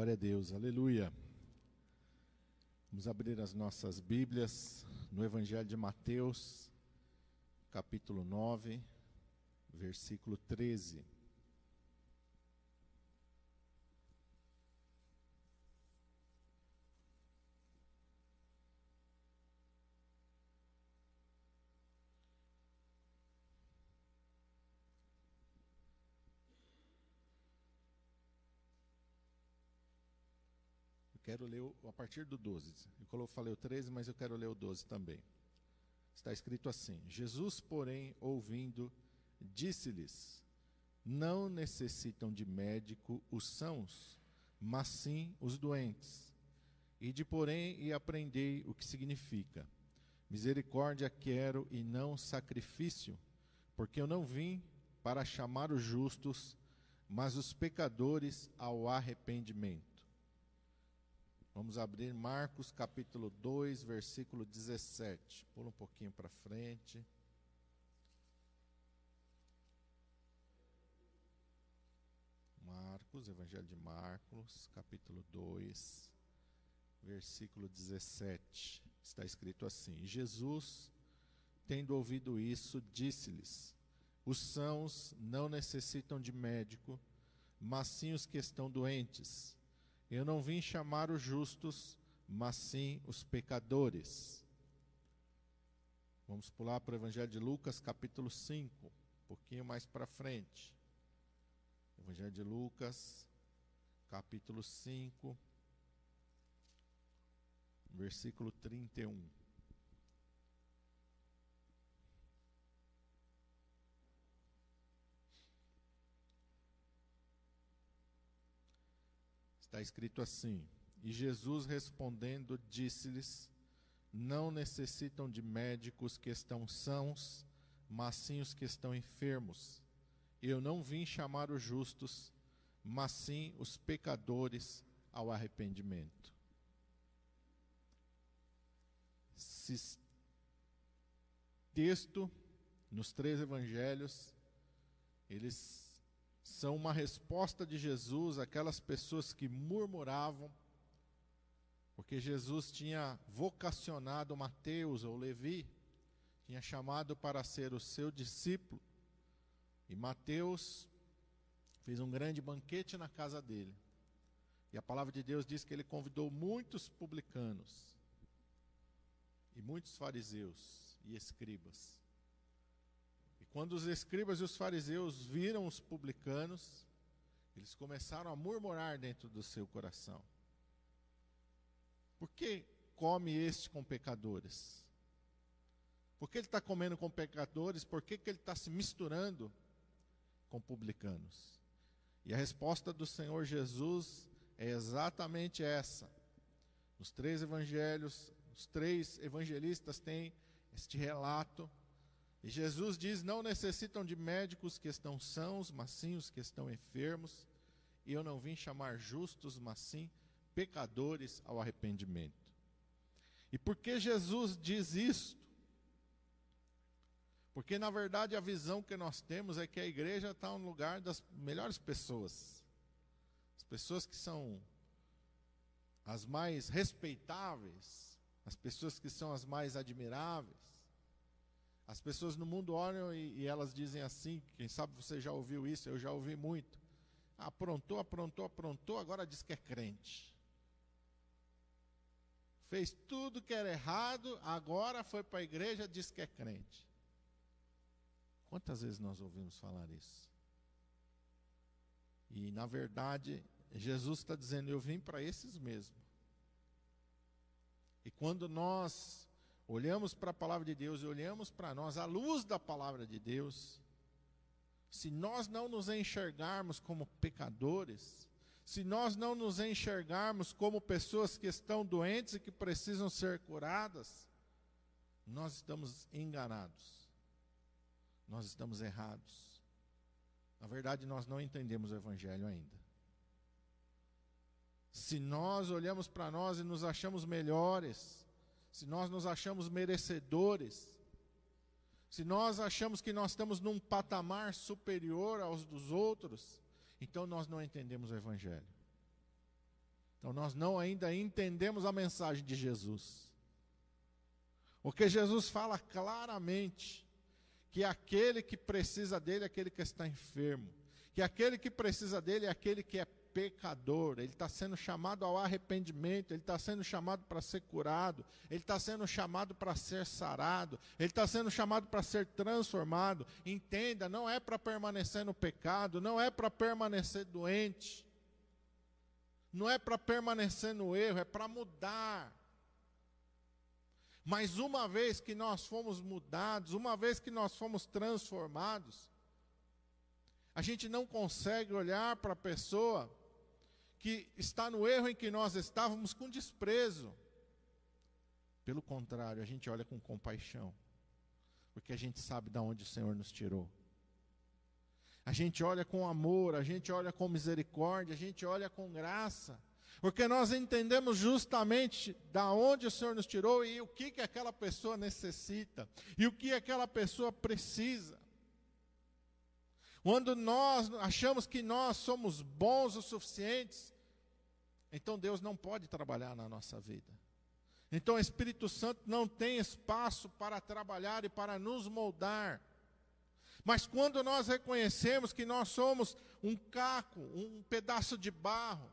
Glória a Deus, aleluia. Vamos abrir as nossas Bíblias no Evangelho de Mateus, capítulo 9, versículo 13. Quero ler a partir do 12. Eu falei o 13, mas eu quero ler o 12 também. Está escrito assim: Jesus, porém, ouvindo, disse-lhes: Não necessitam de médico os sãos, mas sim os doentes. E de porém e aprendei o que significa: Misericórdia quero e não sacrifício, porque eu não vim para chamar os justos, mas os pecadores ao arrependimento. Vamos abrir Marcos capítulo 2, versículo 17. Pula um pouquinho para frente. Marcos, Evangelho de Marcos, capítulo 2, versículo 17. Está escrito assim: Jesus, tendo ouvido isso, disse-lhes: Os sãos não necessitam de médico, mas sim os que estão doentes. Eu não vim chamar os justos, mas sim os pecadores. Vamos pular para o Evangelho de Lucas, capítulo 5, um pouquinho mais para frente. Evangelho de Lucas, capítulo 5, versículo 31. Está escrito assim: E Jesus respondendo, disse-lhes: Não necessitam de médicos que estão sãos, mas sim os que estão enfermos. Eu não vim chamar os justos, mas sim os pecadores ao arrependimento. Esse texto, nos três evangelhos, eles são uma resposta de Jesus àquelas pessoas que murmuravam, porque Jesus tinha vocacionado Mateus ou Levi, tinha chamado para ser o seu discípulo, e Mateus fez um grande banquete na casa dele. E a palavra de Deus diz que ele convidou muitos publicanos e muitos fariseus e escribas. Quando os escribas e os fariseus viram os publicanos, eles começaram a murmurar dentro do seu coração. Por que come este com pecadores? Por que ele está comendo com pecadores? Por que, que ele está se misturando com publicanos? E a resposta do Senhor Jesus é exatamente essa. Nos três evangelhos, os três evangelistas têm este relato e Jesus diz: Não necessitam de médicos que estão sãos, mas sim os que estão enfermos. E eu não vim chamar justos, mas sim pecadores ao arrependimento. E por que Jesus diz isto? Porque na verdade a visão que nós temos é que a igreja está no lugar das melhores pessoas, as pessoas que são as mais respeitáveis, as pessoas que são as mais admiráveis. As pessoas no mundo olham e, e, elas dizem assim, quem sabe você já ouviu isso, eu já ouvi muito. Aprontou, aprontou, aprontou, agora diz que é crente. Fez tudo que era errado, agora foi para a igreja, diz que é crente. Quantas vezes nós ouvimos falar isso? E na verdade, Jesus está dizendo: Eu vim para esses mesmo. E quando nós olhamos para a palavra de Deus e olhamos para nós à luz da palavra de Deus, se nós não nos enxergarmos como pecadores, se nós não nos enxergarmos como pessoas que estão doentes e que precisam ser curadas, nós estamos enganados. Nós estamos errados. Na verdade, nós não entendemos o Evangelho ainda. Se nós olhamos para nós e nos achamos melhores, se nós nos achamos merecedores, se nós achamos que nós estamos num patamar superior aos dos outros, então nós não entendemos o Evangelho. Então nós não ainda entendemos a mensagem de Jesus. Porque Jesus fala claramente que aquele que precisa dele é aquele que está enfermo, que aquele que precisa dele é aquele que é pecador, ele está sendo chamado ao arrependimento, ele está sendo chamado para ser curado, ele está sendo chamado para ser sarado, ele está sendo chamado para ser transformado. Entenda, não é para permanecer no pecado, não é para permanecer doente, não é para permanecer no erro, é para mudar. Mas uma vez que nós fomos mudados, uma vez que nós fomos transformados, a gente não consegue olhar para a pessoa que está no erro em que nós estávamos com desprezo. Pelo contrário, a gente olha com compaixão, porque a gente sabe de onde o Senhor nos tirou. A gente olha com amor, a gente olha com misericórdia, a gente olha com graça, porque nós entendemos justamente da onde o Senhor nos tirou e o que, que aquela pessoa necessita, e o que aquela pessoa precisa. Quando nós achamos que nós somos bons o suficientes, então Deus não pode trabalhar na nossa vida. Então o Espírito Santo não tem espaço para trabalhar e para nos moldar. Mas quando nós reconhecemos que nós somos um caco, um pedaço de barro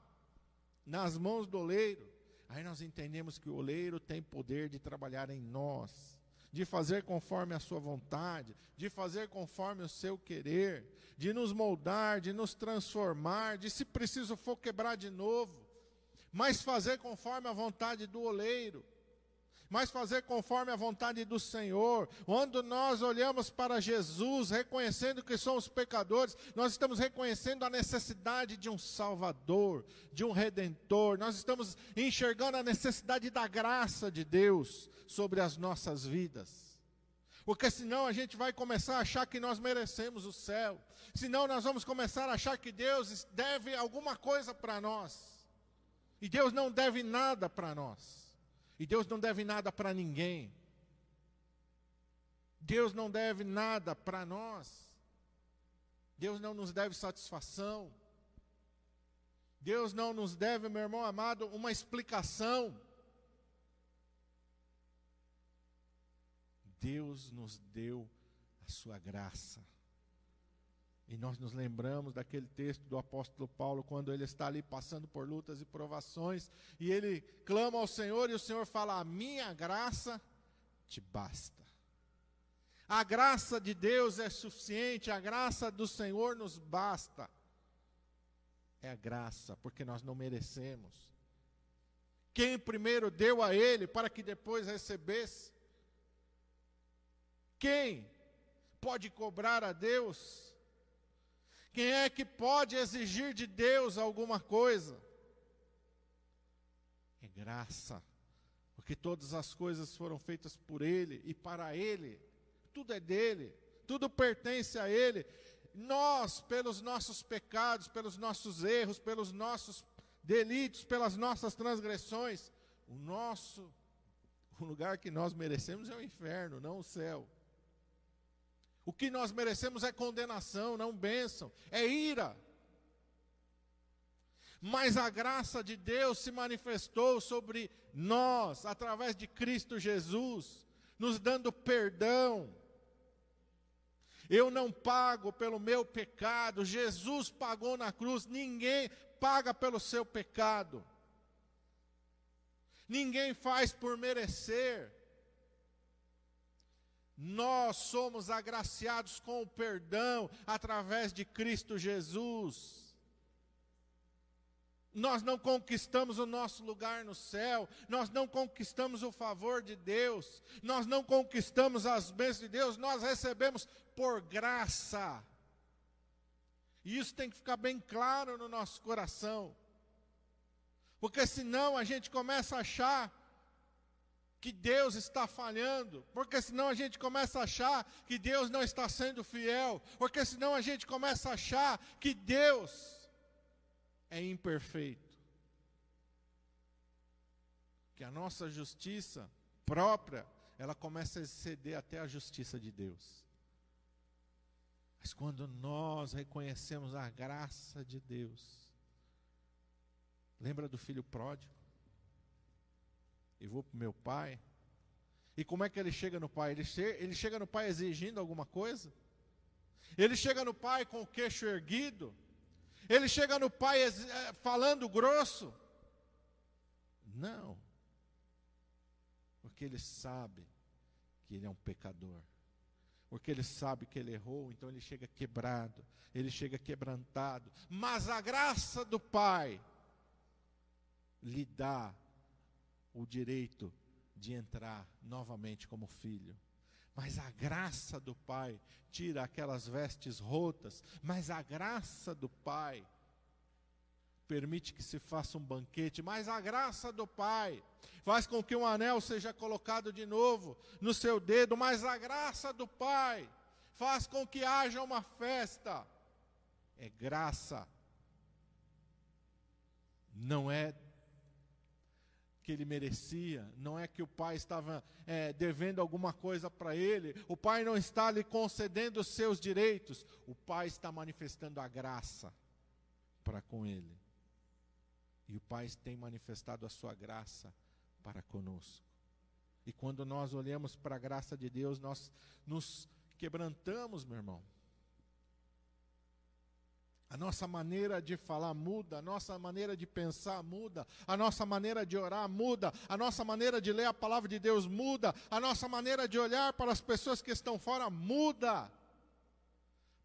nas mãos do oleiro, aí nós entendemos que o oleiro tem poder de trabalhar em nós de fazer conforme a sua vontade, de fazer conforme o seu querer, de nos moldar, de nos transformar, de se preciso for quebrar de novo, mas fazer conforme a vontade do oleiro mas fazer conforme a vontade do Senhor. Quando nós olhamos para Jesus, reconhecendo que somos pecadores, nós estamos reconhecendo a necessidade de um Salvador, de um Redentor, nós estamos enxergando a necessidade da graça de Deus sobre as nossas vidas. Porque senão a gente vai começar a achar que nós merecemos o céu. Senão nós vamos começar a achar que Deus deve alguma coisa para nós. E Deus não deve nada para nós. E Deus não deve nada para ninguém. Deus não deve nada para nós. Deus não nos deve satisfação. Deus não nos deve, meu irmão amado, uma explicação. Deus nos deu a sua graça. E nós nos lembramos daquele texto do apóstolo Paulo, quando ele está ali passando por lutas e provações, e ele clama ao Senhor, e o Senhor fala: A minha graça te basta. A graça de Deus é suficiente, a graça do Senhor nos basta. É a graça, porque nós não merecemos. Quem primeiro deu a Ele para que depois recebesse? Quem pode cobrar a Deus? Quem é que pode exigir de Deus alguma coisa? É graça, porque todas as coisas foram feitas por Ele e para Ele, tudo é dele, tudo pertence a Ele. Nós, pelos nossos pecados, pelos nossos erros, pelos nossos delitos, pelas nossas transgressões, o nosso o lugar que nós merecemos é o inferno, não o céu. O que nós merecemos é condenação, não bênção, é ira. Mas a graça de Deus se manifestou sobre nós, através de Cristo Jesus, nos dando perdão. Eu não pago pelo meu pecado, Jesus pagou na cruz, ninguém paga pelo seu pecado. Ninguém faz por merecer. Nós somos agraciados com o perdão através de Cristo Jesus. Nós não conquistamos o nosso lugar no céu, nós não conquistamos o favor de Deus, nós não conquistamos as bênçãos de Deus, nós recebemos por graça. E isso tem que ficar bem claro no nosso coração, porque senão a gente começa a achar que Deus está falhando, porque senão a gente começa a achar que Deus não está sendo fiel, porque senão a gente começa a achar que Deus é imperfeito. Que a nossa justiça própria, ela começa a exceder até a justiça de Deus. Mas quando nós reconhecemos a graça de Deus, Lembra do filho pródigo? E vou para o meu pai. E como é que ele chega no pai? Ele, che ele chega no pai exigindo alguma coisa? Ele chega no pai com o queixo erguido? Ele chega no pai eh, falando grosso? Não. Porque ele sabe que ele é um pecador. Porque ele sabe que ele errou, então ele chega quebrado, ele chega quebrantado. Mas a graça do Pai lhe dá o direito de entrar novamente como filho. Mas a graça do Pai tira aquelas vestes rotas, mas a graça do Pai permite que se faça um banquete, mas a graça do Pai faz com que um anel seja colocado de novo no seu dedo, mas a graça do Pai faz com que haja uma festa. É graça. Não é que ele merecia, não é que o pai estava é, devendo alguma coisa para ele, o pai não está lhe concedendo os seus direitos, o pai está manifestando a graça para com ele. E o Pai tem manifestado a sua graça para conosco. E quando nós olhamos para a graça de Deus, nós nos quebrantamos, meu irmão. A nossa maneira de falar muda, a nossa maneira de pensar muda, a nossa maneira de orar muda, a nossa maneira de ler a palavra de Deus muda, a nossa maneira de olhar para as pessoas que estão fora muda.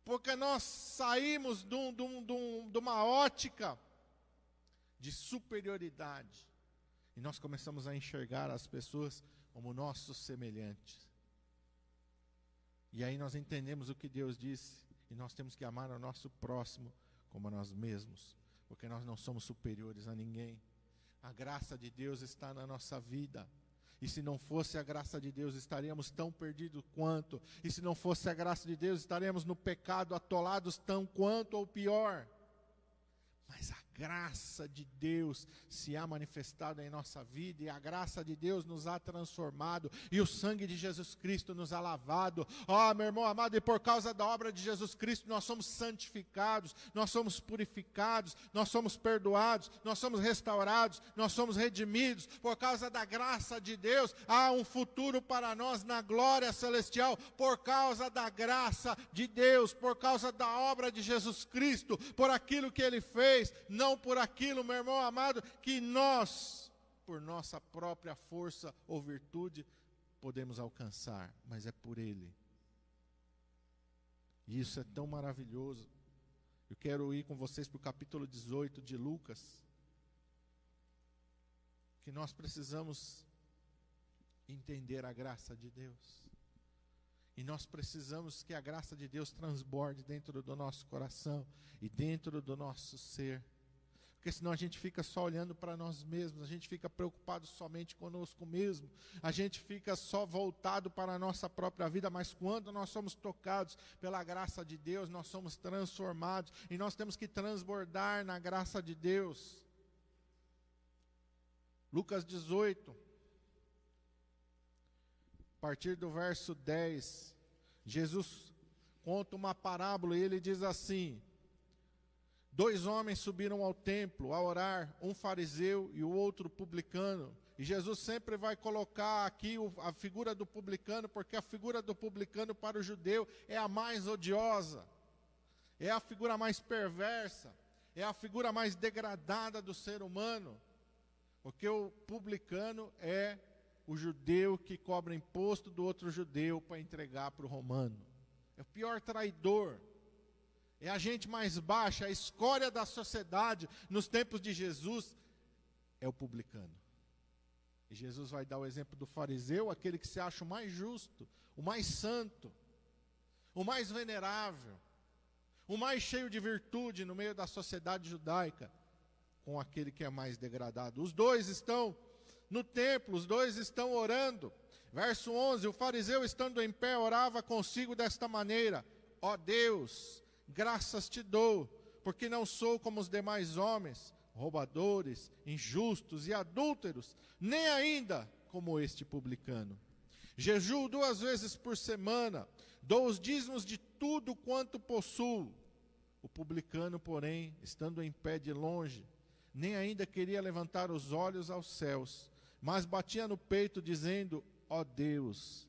Porque nós saímos de, um, de, um, de uma ótica de superioridade. E nós começamos a enxergar as pessoas como nossos semelhantes. E aí nós entendemos o que Deus disse, e nós temos que amar o nosso próximo como a nós mesmos, porque nós não somos superiores a ninguém. A graça de Deus está na nossa vida. E se não fosse a graça de Deus, estaríamos tão perdidos quanto. E se não fosse a graça de Deus, estaríamos no pecado atolados tão quanto ou pior. Mas a graça de Deus se há manifestado em nossa vida e a graça de Deus nos há transformado e o sangue de Jesus Cristo nos há lavado. Ó, oh, meu irmão amado, e por causa da obra de Jesus Cristo nós somos santificados, nós somos purificados, nós somos perdoados, nós somos restaurados, nós somos redimidos. Por causa da graça de Deus, há um futuro para nós na glória celestial, por causa da graça de Deus, por causa da obra de Jesus Cristo, por aquilo que ele fez não por aquilo, meu irmão amado, que nós, por nossa própria força ou virtude, podemos alcançar, mas é por Ele. E isso é tão maravilhoso. Eu quero ir com vocês para o capítulo 18 de Lucas. Que nós precisamos entender a graça de Deus. E nós precisamos que a graça de Deus transborde dentro do nosso coração e dentro do nosso ser porque senão a gente fica só olhando para nós mesmos, a gente fica preocupado somente conosco mesmo, a gente fica só voltado para a nossa própria vida, mas quando nós somos tocados pela graça de Deus, nós somos transformados e nós temos que transbordar na graça de Deus. Lucas 18, a partir do verso 10, Jesus conta uma parábola e ele diz assim: Dois homens subiram ao templo a orar, um fariseu e o outro publicano. E Jesus sempre vai colocar aqui a figura do publicano, porque a figura do publicano para o judeu é a mais odiosa, é a figura mais perversa, é a figura mais degradada do ser humano. Porque o publicano é o judeu que cobra imposto do outro judeu para entregar para o romano. É o pior traidor é a gente mais baixa, a escória da sociedade nos tempos de Jesus é o publicano. E Jesus vai dar o exemplo do fariseu, aquele que se acha o mais justo, o mais santo, o mais venerável, o mais cheio de virtude no meio da sociedade judaica, com aquele que é mais degradado. Os dois estão no templo, os dois estão orando. Verso 11: O fariseu, estando em pé, orava consigo desta maneira: Ó Deus, graças te dou, porque não sou como os demais homens, roubadores, injustos e adúlteros, nem ainda como este publicano. Jejuo duas vezes por semana, dou os dízimos de tudo quanto possuo. O publicano, porém, estando em pé de longe, nem ainda queria levantar os olhos aos céus, mas batia no peito, dizendo: Ó oh Deus,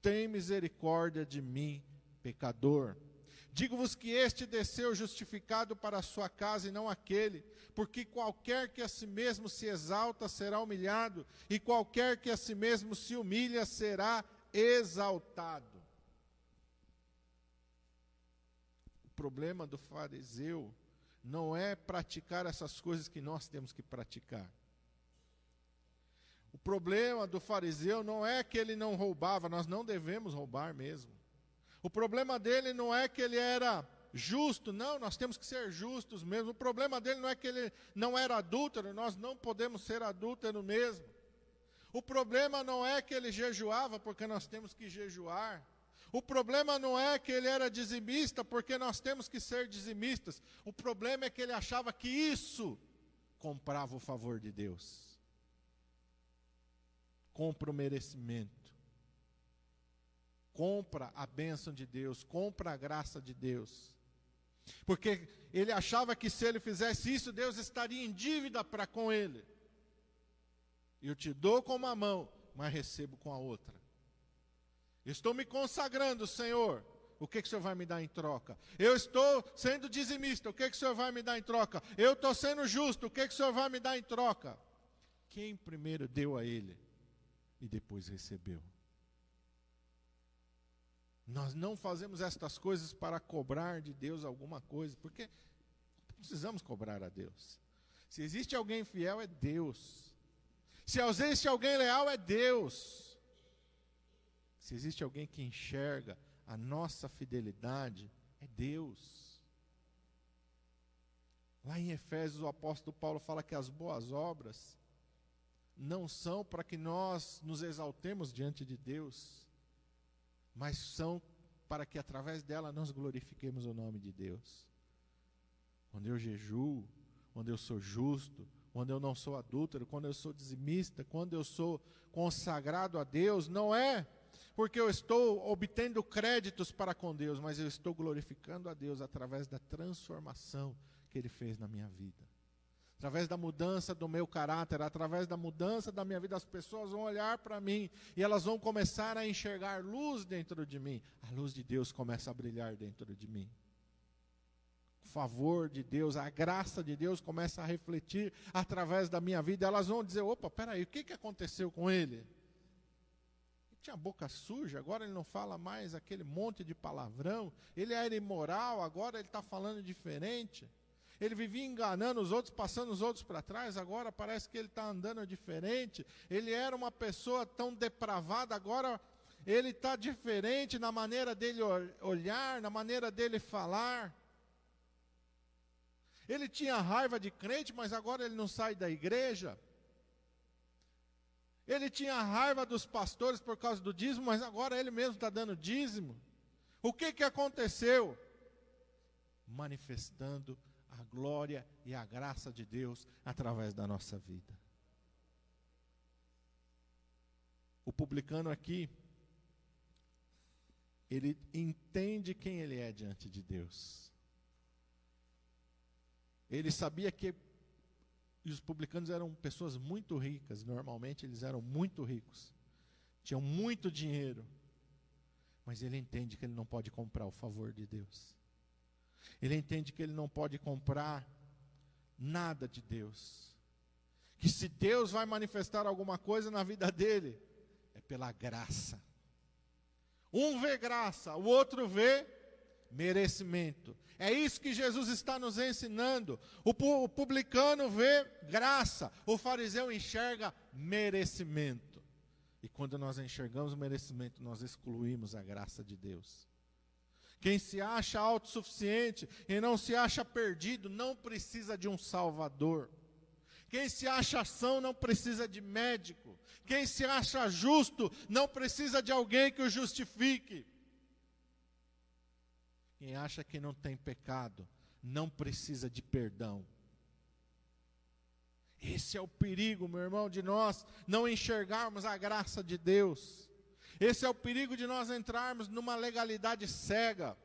tem misericórdia de mim, pecador. Digo-vos que este desceu justificado para a sua casa e não aquele, porque qualquer que a si mesmo se exalta será humilhado, e qualquer que a si mesmo se humilha será exaltado. O problema do fariseu não é praticar essas coisas que nós temos que praticar. O problema do fariseu não é que ele não roubava, nós não devemos roubar mesmo. O problema dele não é que ele era justo, não, nós temos que ser justos mesmo. O problema dele não é que ele não era adúltero, nós não podemos ser adúltero mesmo. O problema não é que ele jejuava, porque nós temos que jejuar. O problema não é que ele era dizimista, porque nós temos que ser dizimistas. O problema é que ele achava que isso comprava o favor de Deus. Compra o merecimento compra a bênção de Deus, compra a graça de Deus. Porque ele achava que se ele fizesse isso, Deus estaria em dívida para com ele. Eu te dou com uma mão, mas recebo com a outra. Estou me consagrando, Senhor. O que, que o Senhor vai me dar em troca? Eu estou sendo dizimista. O que, que o Senhor vai me dar em troca? Eu estou sendo justo. O que, que o Senhor vai me dar em troca? Quem primeiro deu a ele e depois recebeu? Nós não fazemos estas coisas para cobrar de Deus alguma coisa, porque precisamos cobrar a Deus. Se existe alguém fiel, é Deus. Se existe alguém leal, é Deus. Se existe alguém que enxerga a nossa fidelidade, é Deus. Lá em Efésios, o apóstolo Paulo fala que as boas obras não são para que nós nos exaltemos diante de Deus, mas são para que através dela nós glorifiquemos o nome de Deus. Quando eu jejuo, quando eu sou justo, quando eu não sou adúltero, quando eu sou dizimista, quando eu sou consagrado a Deus, não é porque eu estou obtendo créditos para com Deus, mas eu estou glorificando a Deus através da transformação que Ele fez na minha vida através da mudança do meu caráter, através da mudança da minha vida, as pessoas vão olhar para mim e elas vão começar a enxergar luz dentro de mim. A luz de Deus começa a brilhar dentro de mim. O favor de Deus, a graça de Deus começa a refletir através da minha vida. Elas vão dizer: opa, peraí, o que, que aconteceu com ele? Ele tinha boca suja, agora ele não fala mais aquele monte de palavrão. Ele era imoral, agora ele está falando diferente. Ele vivia enganando os outros, passando os outros para trás, agora parece que ele está andando diferente. Ele era uma pessoa tão depravada, agora ele está diferente na maneira dele olhar, na maneira dele falar. Ele tinha raiva de crente, mas agora ele não sai da igreja. Ele tinha raiva dos pastores por causa do dízimo, mas agora ele mesmo está dando dízimo. O que, que aconteceu? Manifestando a glória e a graça de Deus através da nossa vida. O publicano aqui, ele entende quem ele é diante de Deus. Ele sabia que os publicanos eram pessoas muito ricas, normalmente eles eram muito ricos, tinham muito dinheiro, mas ele entende que ele não pode comprar o favor de Deus. Ele entende que ele não pode comprar nada de Deus. Que se Deus vai manifestar alguma coisa na vida dele, é pela graça. Um vê graça, o outro vê merecimento. É isso que Jesus está nos ensinando. O, publicano vê graça, o fariseu enxerga merecimento. E quando nós enxergamos o merecimento, nós excluímos a graça de Deus. Quem se acha autossuficiente e não se acha perdido, não precisa de um Salvador. Quem se acha são não precisa de médico. Quem se acha justo não precisa de alguém que o justifique. Quem acha que não tem pecado não precisa de perdão. Esse é o perigo, meu irmão, de nós não enxergarmos a graça de Deus. Esse é o perigo de nós entrarmos numa legalidade cega.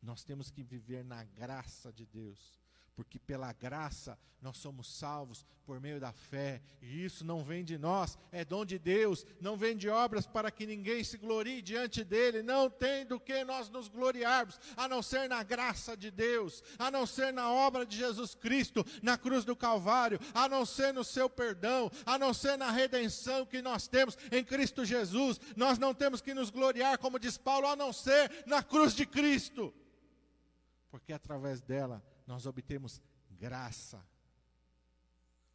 Nós temos que viver na graça de Deus, porque pela graça nós somos salvos por meio da fé, e isso não vem de nós, é dom de Deus, não vem de obras para que ninguém se glorie diante dele, não tem do que nós nos gloriarmos, a não ser na graça de Deus, a não ser na obra de Jesus Cristo, na cruz do Calvário, a não ser no seu perdão, a não ser na redenção que nós temos em Cristo Jesus, nós não temos que nos gloriar, como diz Paulo, a não ser na cruz de Cristo, porque através dela nós obtemos graça.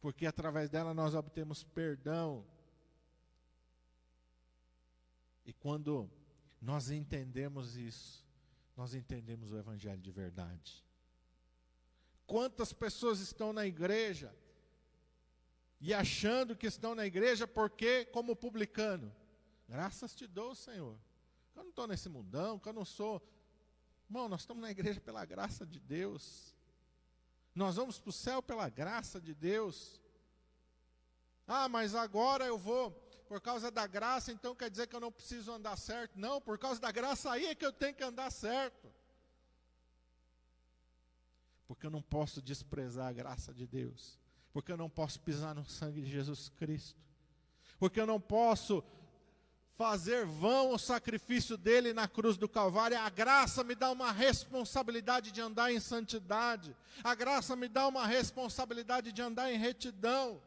Porque através dela nós obtemos perdão. E quando nós entendemos isso, nós entendemos o Evangelho de verdade. Quantas pessoas estão na igreja e achando que estão na igreja porque, como publicano, graças te dou, Senhor. Eu não estou nesse mundão, que eu não sou. Irmão, nós estamos na igreja pela graça de Deus. Nós vamos para o céu pela graça de Deus. Ah, mas agora eu vou, por causa da graça, então quer dizer que eu não preciso andar certo? Não, por causa da graça aí é que eu tenho que andar certo. Porque eu não posso desprezar a graça de Deus. Porque eu não posso pisar no sangue de Jesus Cristo. Porque eu não posso fazer vão o sacrifício dele na cruz do Calvário. A graça me dá uma responsabilidade de andar em santidade. A graça me dá uma responsabilidade de andar em retidão.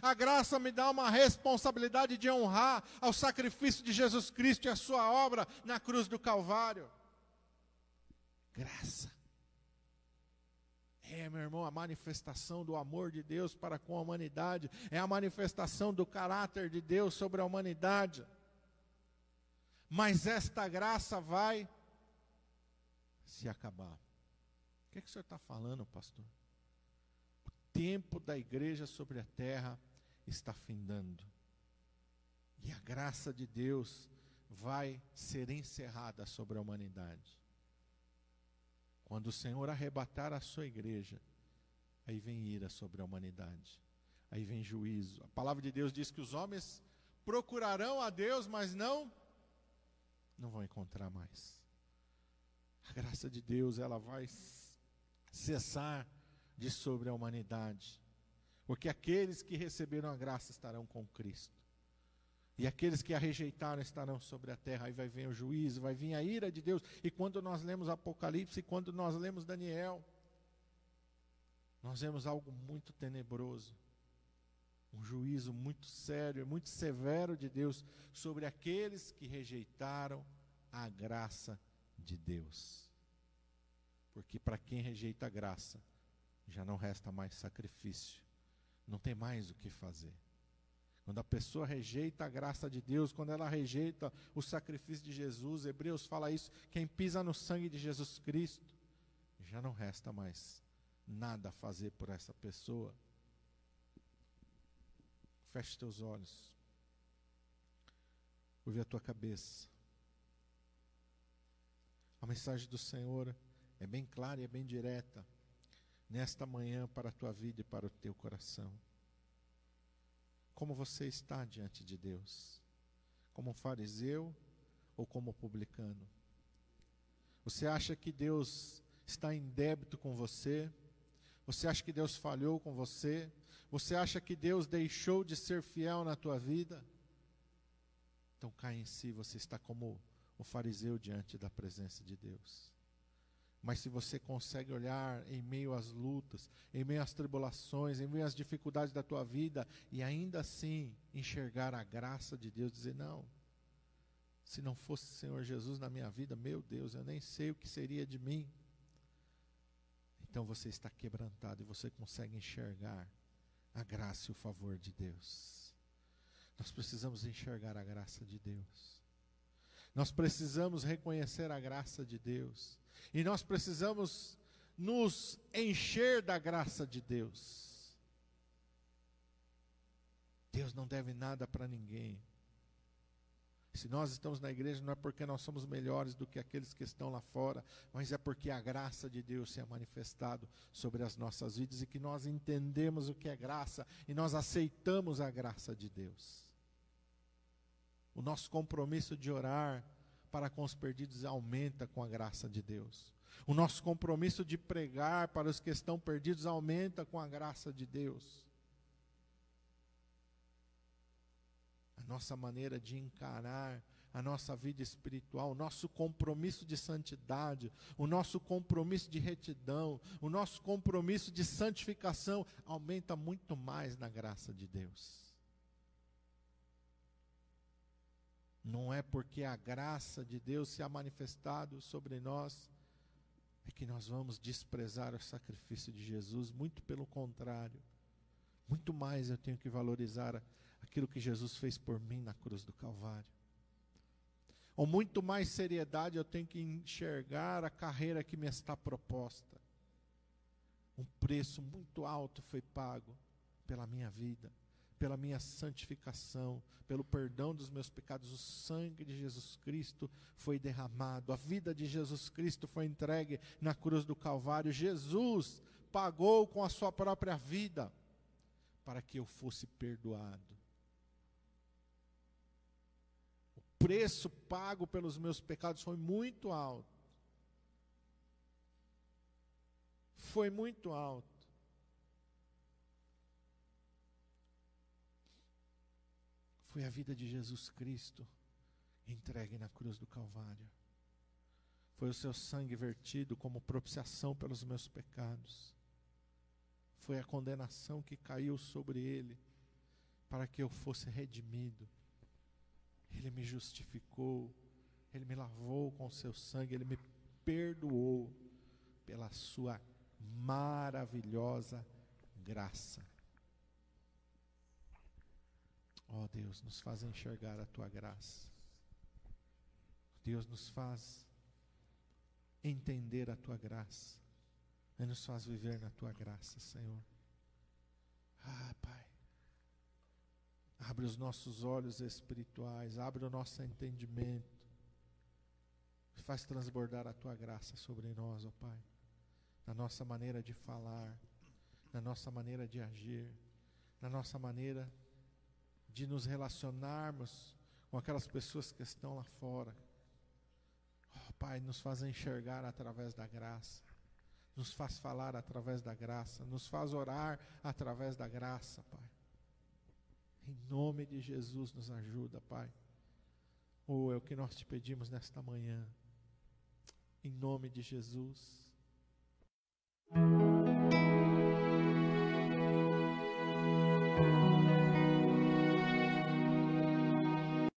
A graça me dá uma responsabilidade de honrar ao sacrifício de Jesus Cristo e a sua obra na cruz do Calvário. Graça. É, meu irmão, a manifestação do amor de Deus para com a humanidade, é a manifestação do caráter de Deus sobre a humanidade. Mas esta graça vai se acabar. O que, é que o senhor está falando, pastor? O tempo da igreja sobre a terra está findando. E a graça de Deus vai ser encerrada sobre a humanidade. Quando o Senhor arrebatar a sua igreja, aí vem ira sobre a humanidade. Aí vem juízo. A palavra de Deus diz que os homens procurarão a Deus, mas não não vão encontrar mais. A graça de Deus, ela vai cessar de sobre a humanidade. Porque aqueles que receberam a graça estarão com Cristo. E aqueles que a rejeitaram estarão sobre a terra, aí vai vir o juízo, vai vir a ira de Deus. E quando nós lemos Apocalipse, quando nós lemos Daniel, nós vemos algo muito tenebroso. Um juízo muito sério, muito severo de Deus sobre aqueles que rejeitaram a graça de Deus. Porque para quem rejeita a graça, já não resta mais sacrifício, não tem mais o que fazer. Quando a pessoa rejeita a graça de Deus, quando ela rejeita o sacrifício de Jesus, Hebreus fala isso, quem pisa no sangue de Jesus Cristo, já não resta mais nada a fazer por essa pessoa. Feche teus olhos. Ouve a tua cabeça. A mensagem do Senhor é bem clara e é bem direta nesta manhã para a tua vida e para o teu coração como você está diante de Deus? Como fariseu ou como publicano? Você acha que Deus está em débito com você? Você acha que Deus falhou com você? Você acha que Deus deixou de ser fiel na tua vida? Então cai em si, você está como o fariseu diante da presença de Deus. Mas se você consegue olhar em meio às lutas, em meio às tribulações, em meio às dificuldades da tua vida e ainda assim enxergar a graça de Deus, dizer: não, se não fosse o Senhor Jesus na minha vida, meu Deus, eu nem sei o que seria de mim. Então você está quebrantado e você consegue enxergar a graça e o favor de Deus. Nós precisamos enxergar a graça de Deus. Nós precisamos reconhecer a graça de Deus. E nós precisamos nos encher da graça de Deus. Deus não deve nada para ninguém. Se nós estamos na igreja, não é porque nós somos melhores do que aqueles que estão lá fora, mas é porque a graça de Deus se é manifestado sobre as nossas vidas e que nós entendemos o que é graça e nós aceitamos a graça de Deus. O nosso compromisso de orar para com os perdidos aumenta com a graça de Deus. O nosso compromisso de pregar para os que estão perdidos aumenta com a graça de Deus. A nossa maneira de encarar a nossa vida espiritual, o nosso compromisso de santidade, o nosso compromisso de retidão, o nosso compromisso de santificação aumenta muito mais na graça de Deus. Não é porque a graça de Deus se ha manifestado sobre nós é que nós vamos desprezar o sacrifício de Jesus, muito pelo contrário. Muito mais eu tenho que valorizar aquilo que Jesus fez por mim na cruz do Calvário ou muito mais seriedade eu tenho que enxergar a carreira que me está proposta. Um preço muito alto foi pago pela minha vida, pela minha santificação, pelo perdão dos meus pecados. O sangue de Jesus Cristo foi derramado, a vida de Jesus Cristo foi entregue na cruz do Calvário. Jesus pagou com a sua própria vida para que eu fosse perdoado. preço pago pelos meus pecados foi muito alto. Foi muito alto. Foi a vida de Jesus Cristo entregue na cruz do Calvário. Foi o seu sangue vertido como propiciação pelos meus pecados. Foi a condenação que caiu sobre ele para que eu fosse redimido ele me justificou, Ele me lavou com seu sangue, Ele me perdoou pela sua maravilhosa graça. Ó oh, Deus, nos faz enxergar a tua graça. Deus nos faz entender a tua graça. E nos faz viver na tua graça, Senhor. Ah, Pai. Abre os nossos olhos espirituais, abre o nosso entendimento. Faz transbordar a tua graça sobre nós, ó Pai. Na nossa maneira de falar, na nossa maneira de agir, na nossa maneira de nos relacionarmos com aquelas pessoas que estão lá fora. Oh, Pai, nos faz enxergar através da graça, nos faz falar através da graça, nos faz orar através da graça, Pai. Em nome de Jesus, nos ajuda, Pai. Ou oh, é o que nós te pedimos nesta manhã. Em nome de Jesus.